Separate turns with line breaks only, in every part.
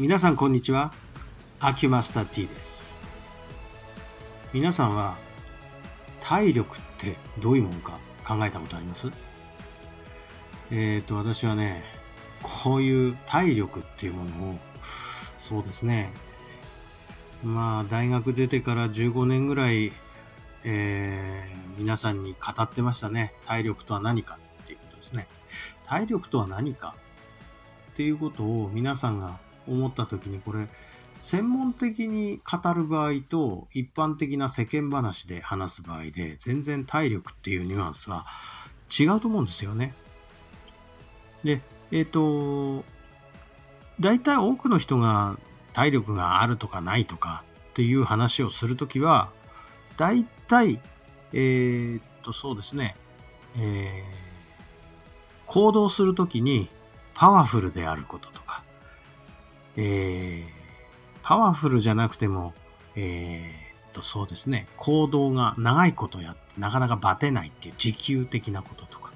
皆さんこんにちは。アキュマスター T です。皆さんは体力ってどういうものか考えたことあります？えっ、ー、と私はねこういう体力っていうものをそうですね。まあ大学出てから15年ぐらい、えー、皆さんに語ってましたね。体力とは何かっていうことですね。体力とは何かっていうことを皆さんが思った時にこれ専門的に語る場合と一般的な世間話で話す場合で全然体力っていうニュアンスは違うと思うんですよね。で、えっ、ー、と、大体多くの人が体力があるとかないとかっていう話をするときは、大体、えー、っと、そうですね、えー、行動するときにパワフルであることと、えー、パワフルじゃなくても、えー、と、そうですね、行動が長いことやって、なかなかバテないっていう持久的なこととか、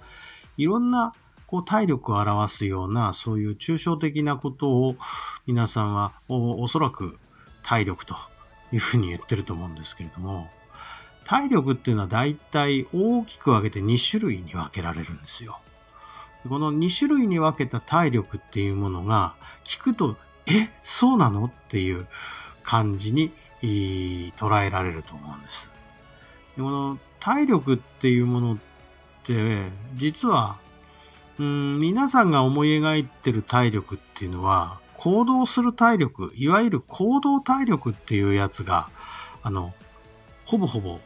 いろんなこう体力を表すような、そういう抽象的なことを皆さんはおおそらく体力というふうに言ってると思うんですけれども、体力っていうのは大体大きく分けて2種類に分けられるんですよ。この2種類に分けた体力っていうものが聞くとえ、そうなの？っていう感じに捉えられると思うんです。この体力っていうものって、実は、うん、皆さんが思い描いてる体力っていうのは、行動する体力、いわゆる行動体力っていうやつが、あの、ほぼほぼ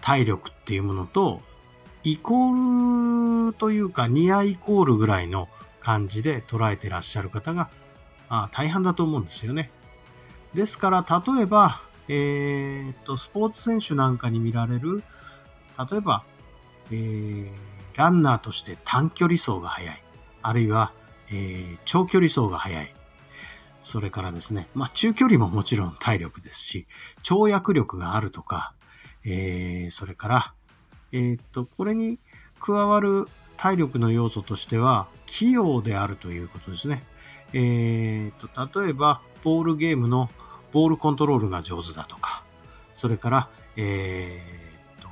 体力っていうものと、イコールというか、ニアイコールぐらいの感じで捉えてらっしゃる方があ大半だと思うんですよね。ですから、例えば、えー、っと、スポーツ選手なんかに見られる、例えば、えー、ランナーとして短距離走が速い。あるいは、えー、長距離走が速い。それからですね、まあ、中距離ももちろん体力ですし、跳躍力があるとか、えー、それから、えー、っと、これに加わる体力の要素としては、器用であるということですね。えーと、例えば、ボールゲームのボールコントロールが上手だとか、それから、えーと、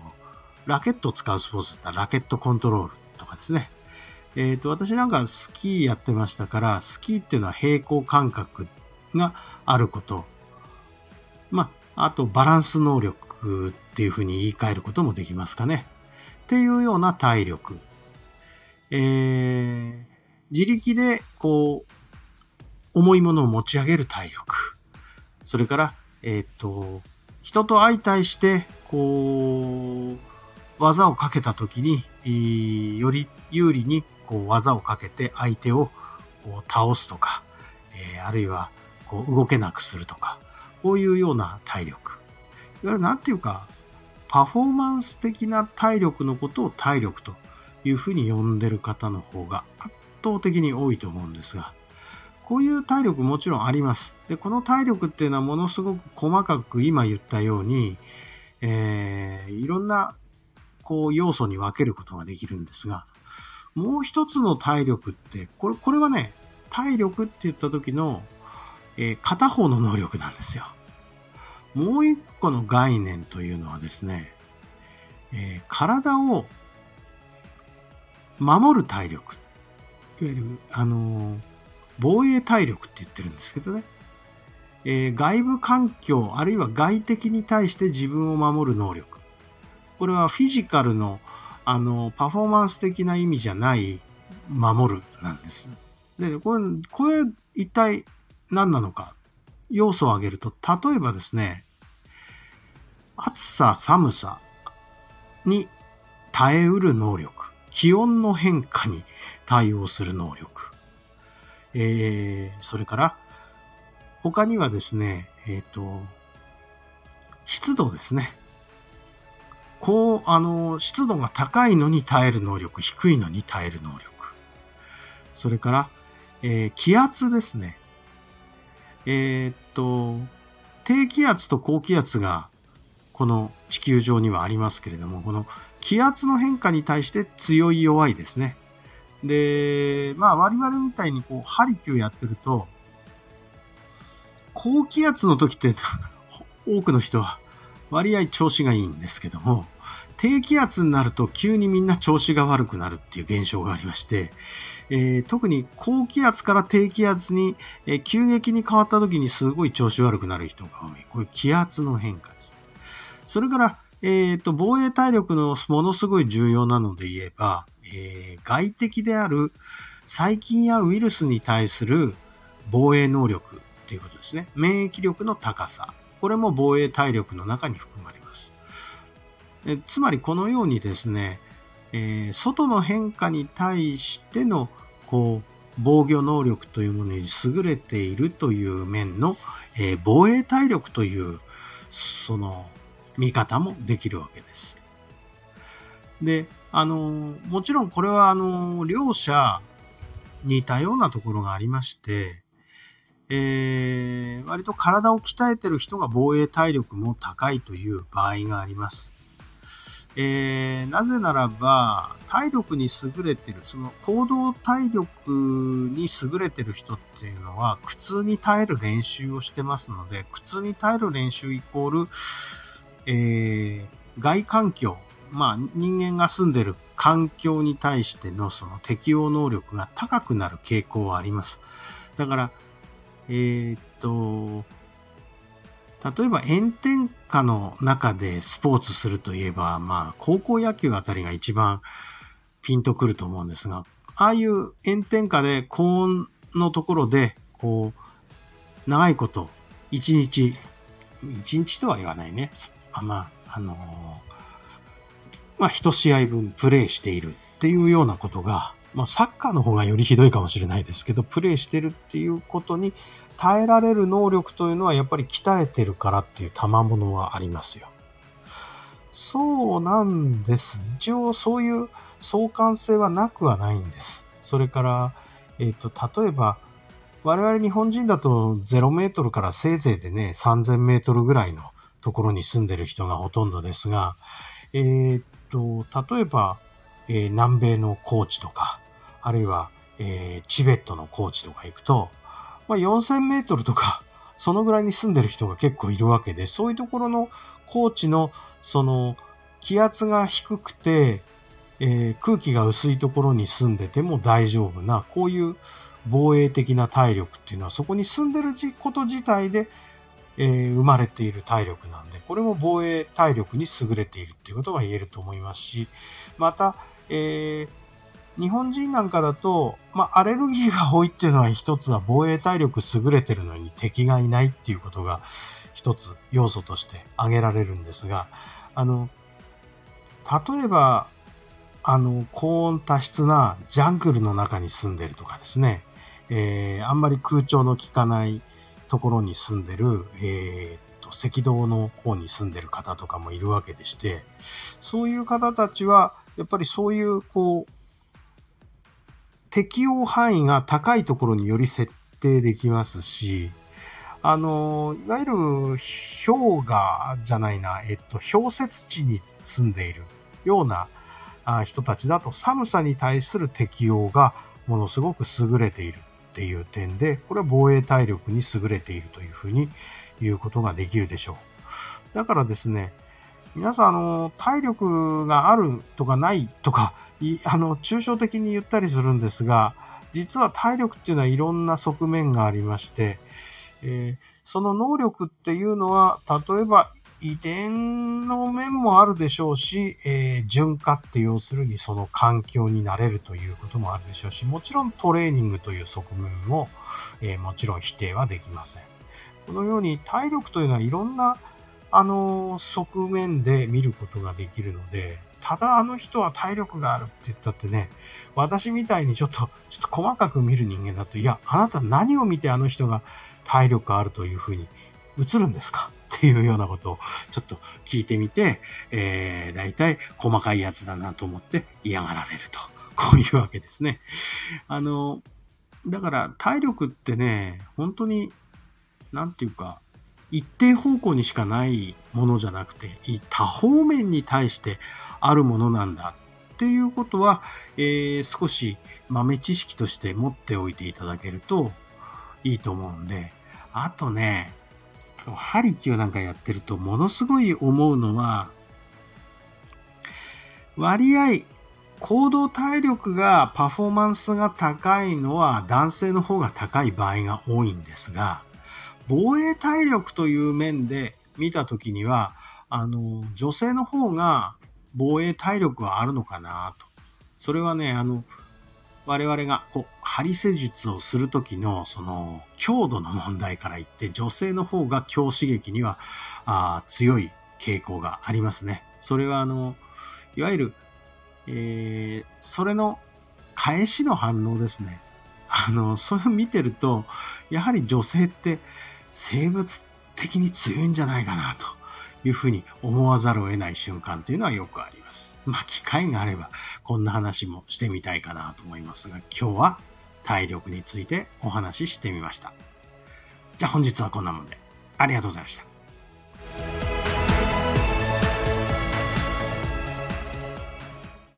ラケットを使うスポーツだったらラケットコントロールとかですね。えーと、私なんかスキーやってましたから、スキーっていうのは平行感覚があること。まあ、とバランス能力っていうふうに言い換えることもできますかね。っていうような体力。えー、自力でこう重いものを持ち上げる体力。それから、えっ、と、人と相対して、こう、技をかけた時に、より有利にこう技をかけて相手を倒すとか、えー、あるいはこう動けなくするとか、こういうような体力。いわゆるなんていうか、パフォーマンス的な体力のことを体力というふうに呼んでる方の方が圧倒的に多いと思うんですが、こういう体力もちろんあります。で、この体力っていうのはものすごく細かく今言ったように、えー、いろんなこう要素に分けることができるんですが、もう一つの体力って、これ、これはね、体力って言った時の、えー、片方の能力なんですよ。もう一個の概念というのはですね、えー、体を守る体力。いわゆる、あのー防衛体力って言ってるんですけどね。えー、外部環境、あるいは外敵に対して自分を守る能力。これはフィジカルの、あの、パフォーマンス的な意味じゃない守るなんです。で、これ、これ一体何なのか、要素を挙げると、例えばですね、暑さ、寒さに耐えうる能力、気温の変化に対応する能力、えー、それから、他にはですね、えっ、ー、と、湿度ですね。こう、あの、湿度が高いのに耐える能力、低いのに耐える能力。それから、えー、気圧ですね。えー、っと、低気圧と高気圧がこの地球上にはありますけれども、この気圧の変化に対して強い弱いですね。で、まあ我々みたいにこう、ハリキューやってると、高気圧の時って 多くの人は割合調子がいいんですけども、低気圧になると急にみんな調子が悪くなるっていう現象がありまして、えー、特に高気圧から低気圧に、えー、急激に変わった時にすごい調子悪くなる人が多い。これ気圧の変化です。それから、えっ、ー、と、防衛体力のものすごい重要なので言えば、え外敵である細菌やウイルスに対する防衛能力ということですね。免疫力の高さ。これも防衛体力の中に含まれます。えつまりこのようにですね、えー、外の変化に対してのこう防御能力というものに優れているという面の、えー、防衛体力というその見方もできるわけです。で、あの、もちろんこれはあの、両者似たようなところがありまして、えー、割と体を鍛えてる人が防衛体力も高いという場合があります。えー、なぜならば、体力に優れてる、その行動体力に優れてる人っていうのは、苦痛に耐える練習をしてますので、苦痛に耐える練習イコール、えー、外環境、まあ人間が住んでる環境に対してのその適応能力が高くなる傾向はあります。だから、えー、っと、例えば炎天下の中でスポーツするといえば、まあ、高校野球あたりが一番ピンとくると思うんですが、ああいう炎天下で高温のところで、こう、長いこと、一日、一日とは言わないね。あまあ、あのー、まあ、一試合分プレイしているっていうようなことが、まあ、サッカーの方がよりひどいかもしれないですけど、プレイしてるっていうことに耐えられる能力というのはやっぱり鍛えてるからっていう賜物はありますよ。そうなんです。一応そういう相関性はなくはないんです。それから、えっ、ー、と、例えば、我々日本人だと0メートルからせいぜいでね、3000メートルぐらいのところに住んでる人がほとんどですが、えっ、ー、と、例えば、えー、南米の高地とか、あるいは、えー、チベットの高地とか行くと、まあ、4000メートルとか、そのぐらいに住んでる人が結構いるわけで、そういうところの高地の、その、気圧が低くて、えー、空気が薄いところに住んでても大丈夫な、こういう防衛的な体力っていうのは、そこに住んでること自体で、えー、生まれている体力なんで、これも防衛体力に優れているっていうことが言えると思いますし、また、えー、日本人なんかだと、まあ、アレルギーが多いっていうのは一つは防衛体力優れてるのに敵がいないっていうことが一つ要素として挙げられるんですが、あの、例えば、あの、高温多湿なジャングルの中に住んでるとかですね、えー、あんまり空調の効かないところに住んでる、えー、と、赤道の方に住んでる方とかもいるわけでして、そういう方たちは、やっぱりそういう、こう、適用範囲が高いところにより設定できますし、あの、いわゆる氷河じゃないな、えっと、氷雪地に住んでいるような人たちだと寒さに対する適応がものすごく優れている。っていう点で、これは防衛体力に優れているというふうに言うことができるでしょう。だからですね、皆さん、あの、体力があるとかないとか、あの、抽象的に言ったりするんですが、実は体力っていうのはいろんな側面がありまして、えー、その能力っていうのは、例えば遺伝の面もあるでしょうし、えー、順化って要するにその環境になれるということもあるでしょうし、もちろんトレーニングという側面も、えー、もちろん否定はできません。このように体力というのはいろんなあの側面で見ることができるので、ただあの人は体力があるって言ったってね、私みたいにちょっと、ちょっと細かく見る人間だと、いや、あなた何を見てあの人が体力あるというふうに映るんですか？っていうようなことをちょっと聞いてみて、えー、大体細かいやつだなと思って嫌がられると。こういうわけですね。あの、だから体力ってね、本当に、なんていうか、一定方向にしかないものじゃなくて、多方面に対してあるものなんだっていうことは、えー、少し豆知識として持っておいていただけるといいと思うんで、あとね、ハリキューなんかやってるとものすごい思うのは、割合、行動体力がパフォーマンスが高いのは男性の方が高い場合が多いんですが、防衛体力という面で見たときには、あの、女性の方が防衛体力はあるのかなと。それはね、あの、我々がこう、針施術をするときの、その、強度の問題から言って、女性の方が強刺激にはあ強い傾向がありますね。それはあの、いわゆる、えー、それの返しの反応ですね。あの、それを見てると、やはり女性って生物的に強いんじゃないかなというふうに思わざるを得ない瞬間というのはよくあります。まあ、機会があればこんな話もしてみたいかなと思いますが、今日は体力についてお話ししてみました。じゃあ本日はこんなもんでありがとうございました。